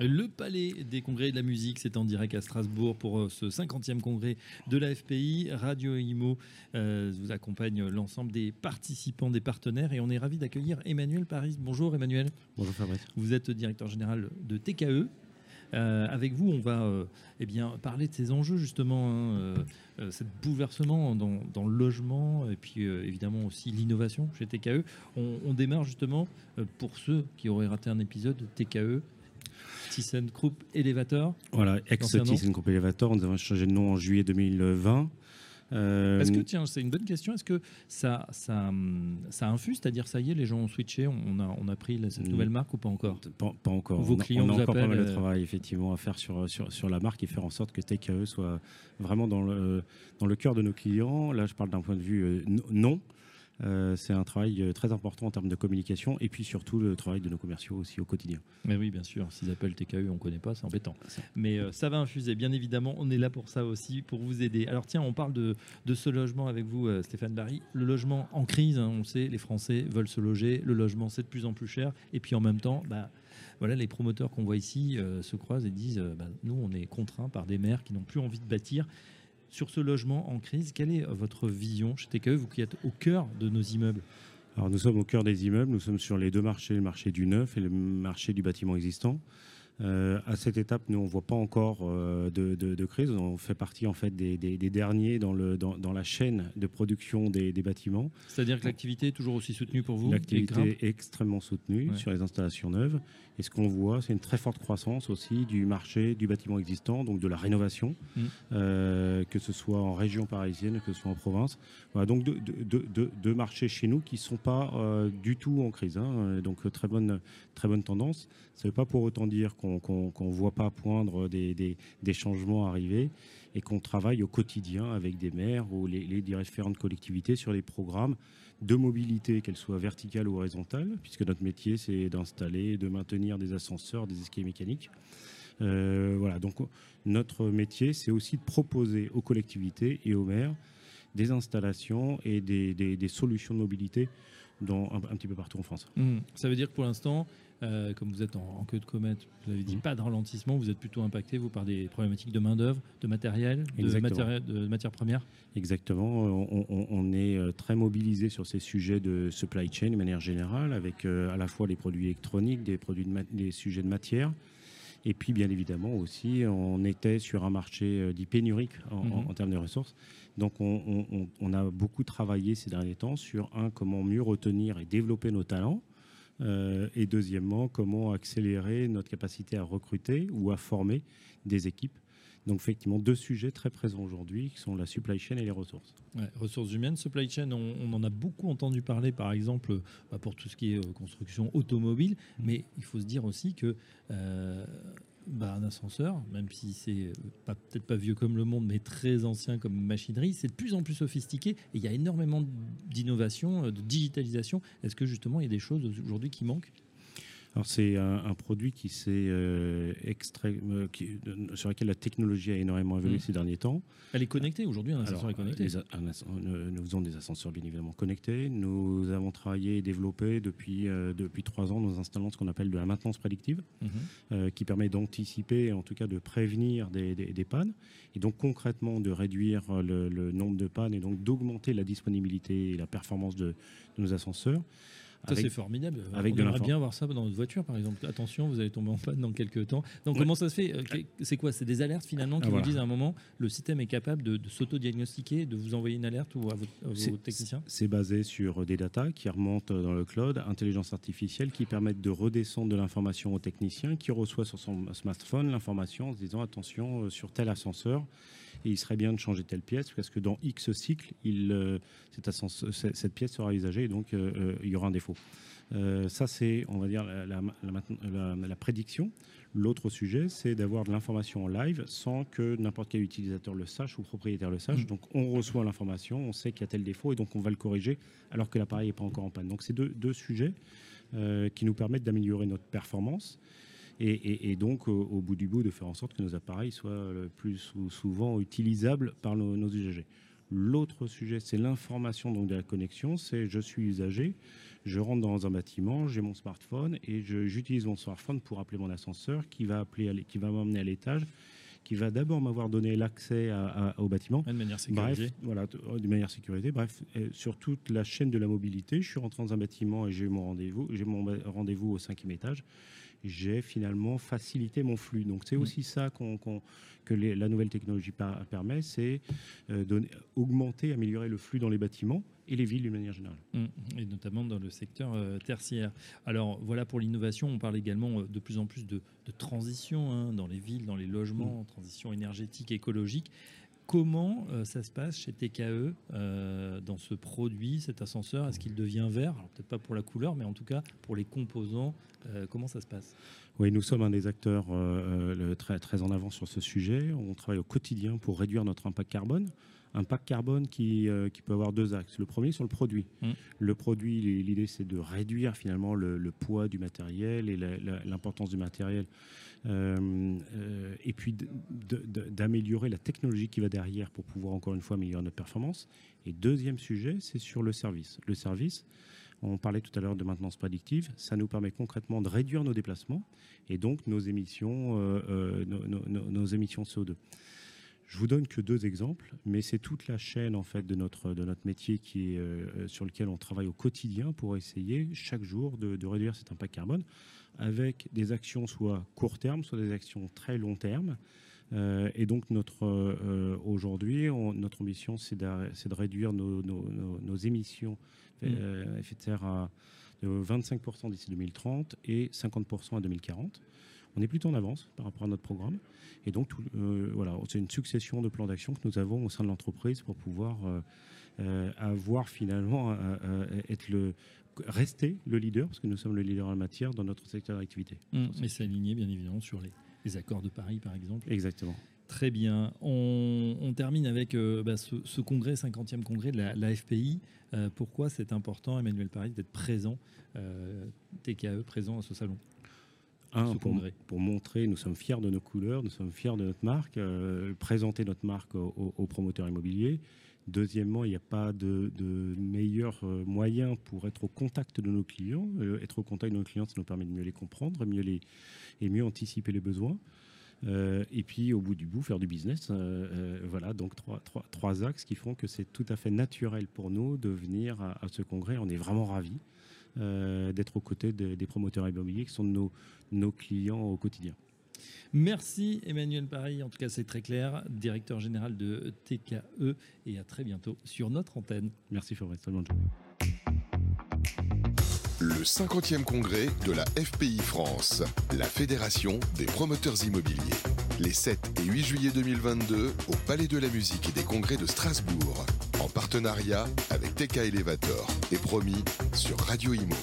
Le Palais des Congrès de la musique, c'est en direct à Strasbourg pour euh, ce 50e congrès de la FPI. Radio IMO euh, vous accompagne l'ensemble des participants, des partenaires et on est ravi d'accueillir Emmanuel Paris. Bonjour Emmanuel. Bonjour Fabrice. Vous êtes directeur général de TKE. Euh, avec vous, on va euh, eh bien, parler de ces enjeux justement, hein, euh, ce bouleversement dans, dans le logement et puis évidemment aussi l'innovation chez TKE. On, on démarre justement pour ceux qui auraient raté un épisode de TKE. ThyssenKrupp Elevator. Voilà, ex-ThyssenKrupp Elevator, nous avons changé de nom en juillet 2020. Euh, Est-ce que, tiens, c'est une bonne question, est-ce que ça, ça, ça infuse, c'est-à-dire ça y est, les gens ont switché, on a, on a pris cette nouvelle marque ou pas encore? Pas, pas encore. Vos on a, clients on a encore pas mal de euh, travail effectivement à faire sur, sur, sur la marque et faire en sorte que TKE soit vraiment dans le, dans le cœur de nos clients. Là, je parle d'un point de vue euh, non. Euh, c'est un travail euh, très important en termes de communication et puis surtout le travail de nos commerciaux aussi au quotidien. Mais oui, bien sûr, s'ils appellent TKE, on ne connaît pas, c'est embêtant. Mais euh, ça va infuser, bien évidemment, on est là pour ça aussi, pour vous aider. Alors tiens, on parle de, de ce logement avec vous, euh, Stéphane Barry. Le logement en crise, hein, on le sait, les Français veulent se loger, le logement c'est de plus en plus cher, et puis en même temps, bah, voilà, les promoteurs qu'on voit ici se croisent et disent, bah, nous on est contraints par des maires qui n'ont plus envie de bâtir. Sur ce logement en crise, quelle est votre vision chez TKE, vous qui êtes au cœur de nos immeubles? Alors nous sommes au cœur des immeubles, nous sommes sur les deux marchés, le marché du neuf et le marché du bâtiment existant. Euh, à cette étape, nous on voit pas encore euh, de, de- de crise. On fait partie en fait des, des- des derniers dans, le, dans, dans la chaîne de production des, des bâtiments. C'est-à-dire que l'activité est toujours aussi soutenue pour vous L'activité est extrêmement soutenue Ouais. sur les installations neuves. Et ce qu'on voit, c'est une très forte croissance aussi du marché du bâtiment existant, donc de la rénovation, Mm. euh, que ce soit en région parisienne, que ce soit en province. Voilà, donc deux, marchés chez nous qui sont pas du tout en crise. hein. Donc très bonne, très bonne tendance. Ça ne veut pas pour autant dire qu'on qu'on qu'on voit pas poindre des, changements arriver et qu'on travaille au quotidien avec des maires ou les, différentes collectivités sur les programmes de mobilité, qu'elles soient verticales ou horizontales, puisque notre métier c'est d'installer, de maintenir des ascenseurs, des escaliers mécaniques. Euh, voilà, donc notre métier c'est aussi de proposer aux collectivités et aux maires des installations et des solutions de mobilité dans, un, un petit peu partout en France. Hmm. Ça veut dire que pour l'instant, euh, comme vous êtes en, en queue de comète, vous avez dit Mhm. pas de ralentissement, vous êtes plutôt impacté vous par des problématiques de main d'œuvre, de matériel, de, matéri- de matières premières? Exactement. On, on- on est euh, très mobilisé sur ces sujets de supply chain de manière générale, avec euh, à la fois les produits électroniques, des produits de des sujets de matière. Et puis, bien évidemment, aussi, on était sur un marché dit pénurique en, en- Mhm. en termes de ressources. Donc, on, on- on- on a beaucoup travaillé ces derniers temps sur, un, comment mieux retenir et développer nos talents. Euh, et deuxièmement, comment accélérer notre capacité à recruter ou à former des équipes. Donc, effectivement, deux sujets très présents aujourd'hui qui sont la supply chain et les ressources. Ouais, ressources humaines, supply chain, on, on en a beaucoup entendu parler, par exemple, bah, pour tout ce qui est euh, construction automobile. Mais il faut se dire aussi que euh, bah, un ascenseur, même si c'est euh, peut-être pas vieux comme le monde, mais très ancien comme machinerie, c'est de plus en plus sophistiqué. Et il y a énormément d'innovation, euh, de digitalisation. Est-ce que justement il y a des choses aujourd'hui qui manquent? C'est un, un produit qui s'est euh, euh, de- sur lequel la technologie a énormément évolué Mm. ces derniers temps. Elle est connectée aujourd'hui, un ascenseur Alors, est connecté. les a- un asc- nous faisons des ascenseurs bien évidemment connectés. Nous avons travaillé et développé depuis euh, depuis trois ans. Nous installons ce qu'on appelle de la maintenance prédictive, Mhm. euh, qui permet d'anticiper, en tout cas de prévenir des, des- des pannes, et donc concrètement de réduire euh, le, le nombre de pannes et donc d'augmenter la disponibilité et la performance de, de nos ascenseurs. C'est formidable. avec On aimerait bien voir ça dans notre voiture, par exemple. Attention, vous allez tomber en panne dans quelques temps. Donc, comment ça se fait Euh, C'est quoi? C'est des alertes finalement qui Ah, vous voilà. disent à un moment, le système est capable de, de s'auto-diagnostiquer, de vous envoyer une alerte ou à, votre- à vos techniciens? C'est basé sur des datas qui remontent dans le cloud, intelligence artificielle, qui permettent de redescendre de l'information au technicien, qui reçoit sur son smartphone l'information en se disant attention euh, sur tel ascenseur, et il serait bien de changer telle pièce parce que dans X cycle, il, euh, ascenseur- cette cette pièce sera usagée et donc euh, euh, il y aura un défaut. Euh, ça, c'est, on va dire, la, la- la mainte- la- la prédiction. L'autre sujet, c'est d'avoir de l'information en live sans que n'importe quel utilisateur le sache ou propriétaire le sache. Mm. Donc, on reçoit l'information, on sait qu'il y a tel défaut et donc on va le corriger alors que l'appareil n'est pas encore en panne. Donc, c'est deux, deux sujets qui nous permettent d'améliorer notre performance. Et, donc, au, bout du bout, de faire en sorte que nos appareils soient le plus souvent utilisables par nos, nos usagers. L'autre sujet, c'est l'information donc de la connexion. C'est je suis usager, je rentre dans un bâtiment, j'ai mon smartphone et j'utilise mon smartphone pour appeler mon ascenseur qui va appeler, qui va m'emmener à l'étage, qui va d'abord m'avoir donné l'accès au bâtiment. De manière sécurisée. Bref, voilà, de manière sécurisée. Bref, sur toute la chaîne de la mobilité, je suis rentré dans un bâtiment et j'ai mon rendez-vous, j'ai mon rendez-vous au cinquième étage j'ai finalement facilité mon flux. Donc c'est mm. aussi ça que la nouvelle technologie permet, c'est euh, augmenter, améliorer le flux dans les bâtiments et les villes d'une manière générale. Mm. Et notamment dans le secteur euh, tertiaire. Alors voilà pour l'innovation, on parle également euh, de plus en plus de, transition hein, dans les villes, dans les logements, mm. transition énergétique, écologique. Comment euh, ça se passe chez TKE euh, dans ce produit, cet ascenseur? Est-ce qu'il devient vert? Alors peut-être pas pour la couleur, mais en tout cas pour les composants. Euh, comment ça se passe? Oui, nous sommes un des acteurs très, très en avant sur ce sujet. On travaille au quotidien pour réduire notre impact carbone. Impact carbone qui, qui peut avoir deux axes. Le premier sur le produit. Mmh. Le produit, l'idée c'est de réduire finalement le, poids du matériel et l'importance du matériel et puis d'améliorer la technologie qui va derrière pour pouvoir encore une fois améliorer notre performance. Et deuxième sujet, c'est sur le service. Le service, on parlait tout à l'heure de maintenance prédictive, ça nous permet concrètement de réduire nos déplacements et donc nos émissions, euh, nos, émissions CO2. Je vous donne que deux exemples, mais c'est toute la chaîne en fait de notre de notre métier qui est sur lequel on travaille au quotidien pour essayer chaque jour de, de réduire cet impact carbone avec des actions soit court terme, soit des actions très long terme. Euh, et donc notre euh, aujourd'hui, notre ambition, c'est de, réduire nos, émissions mmh. effet de serre à 25% d'ici 2030 et 50% à 2040. On est plutôt en avance par rapport à notre programme. Et donc, voilà, c'est une succession de plans d'action que nous avons au sein de l'entreprise pour pouvoir avoir finalement être le rester le leader, parce que nous sommes le leader en la matière dans notre secteur d'activité. Mmh, mais s'aligner bien évidemment sur les, accords de Paris, par exemple. Exactement. Très bien. On, termine avec euh, bah, ce, congrès, 50e congrès de la, FPI. Euh, pourquoi c'est important, Emmanuel Paris, d'être présent, euh, TKE, présent à ce salon un, pour, pour, montrer, nous sommes fiers de nos couleurs, nous sommes fiers de notre marque, présenter notre marque aux promoteurs immobiliers, Deuxièmement, il n'y a pas de, meilleur euh, moyen pour être au contact de nos clients. Euh, être au contact de nos clients, ça nous permet de mieux les comprendre mieux les, et mieux anticiper les besoins. Euh, et puis, au bout du bout, faire du business. voilà, donc trois, trois, trois, axes qui font que c'est tout à fait naturel pour nous de venir à, ce congrès. On est vraiment ravis d'être aux côtés des promoteurs immobiliers qui sont nos, nos clients au quotidien. Merci Emmanuel Paris, en tout cas c'est très clair, directeur général de TKE et à très bientôt sur notre antenne. Merci Fabrice, Le 50e congrès de la FPI France, la Fédération des promoteurs immobiliers. Les 7 et 8 juillet 2022 au Palais de la musique et des congrès de Strasbourg. En partenariat avec TK Elevator et promis sur Radio Imo.